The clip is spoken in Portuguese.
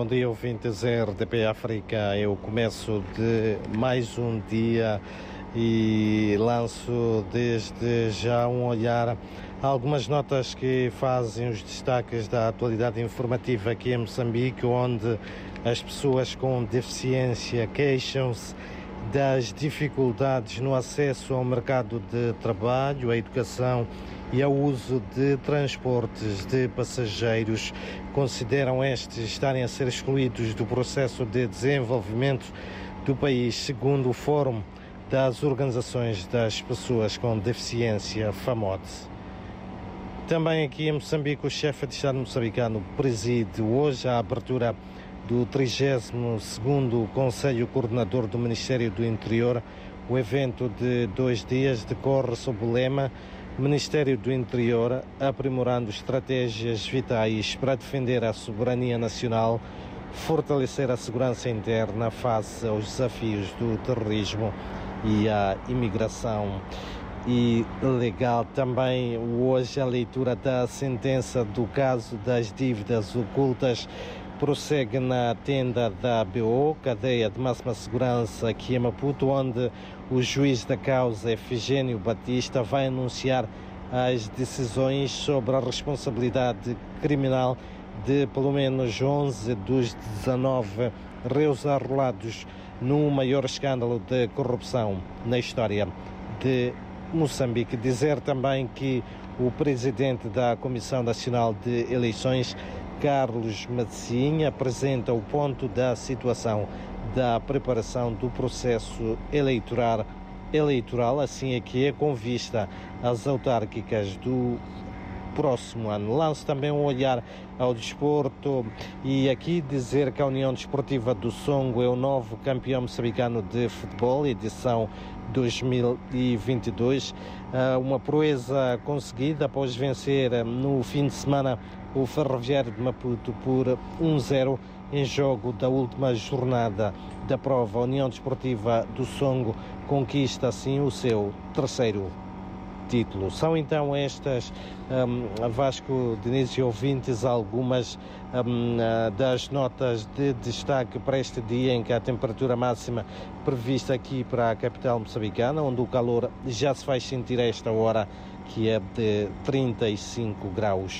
Bom dia, ouvintes RDP África. Eu começo de mais um dia e lanço desde já um olhar a algumas notas que fazem os destaques da atualidade informativa aqui em Moçambique, onde as pessoas com deficiência queixam-se das dificuldades no acesso ao mercado de trabalho, à educação e ao uso de transportes de passageiros. Consideram estes estarem a ser excluídos do processo de desenvolvimento do país, segundo o Fórum das Organizações das Pessoas com Deficiência, FAMOD. Também aqui em Moçambique, o chefe de Estado moçambicano preside hoje a abertura do 32º Conselho Coordenador do Ministério do Interior. O evento de dois dias decorre sob o lema Ministério do Interior aprimorando estratégias vitais para defender a soberania nacional, fortalecer a segurança interna face aos desafios do terrorismo e a imigração ilegal. Também hoje a leitura da sentença do caso das dívidas ocultas prossegue na tenda da BO, cadeia de máxima segurança aqui em Maputo, onde o juiz da causa, Efigênio Batista, vai anunciar as decisões sobre a responsabilidade criminal de pelo menos 11 dos 19 reus arrolados no maior escândalo de corrupção na história de Moçambique. Dizer também que o presidente da Comissão Nacional de Eleições Carlos Macinha apresenta o ponto da situação da preparação do processo eleitoral, eleitoral assim é que é com vista às autárquicas do próximo ano. Lance também um olhar ao desporto e aqui dizer que a União Desportiva do Songo é o novo campeão moçambicano de futebol, edição 2022. Ah, uma proeza conseguida após vencer ah, no fim de semana o Ferroviário de Maputo por 1-0 em jogo da última jornada da prova. A União Desportiva do Songo conquista assim o seu terceiro título. São então estas, um, Vasco Diniz e ouvintes, algumas um, ah, das notas de destaque para este dia em que a temperatura máxima prevista aqui para a capital moçambicana, onde o calor já se faz sentir a esta hora, que é de 35 graus.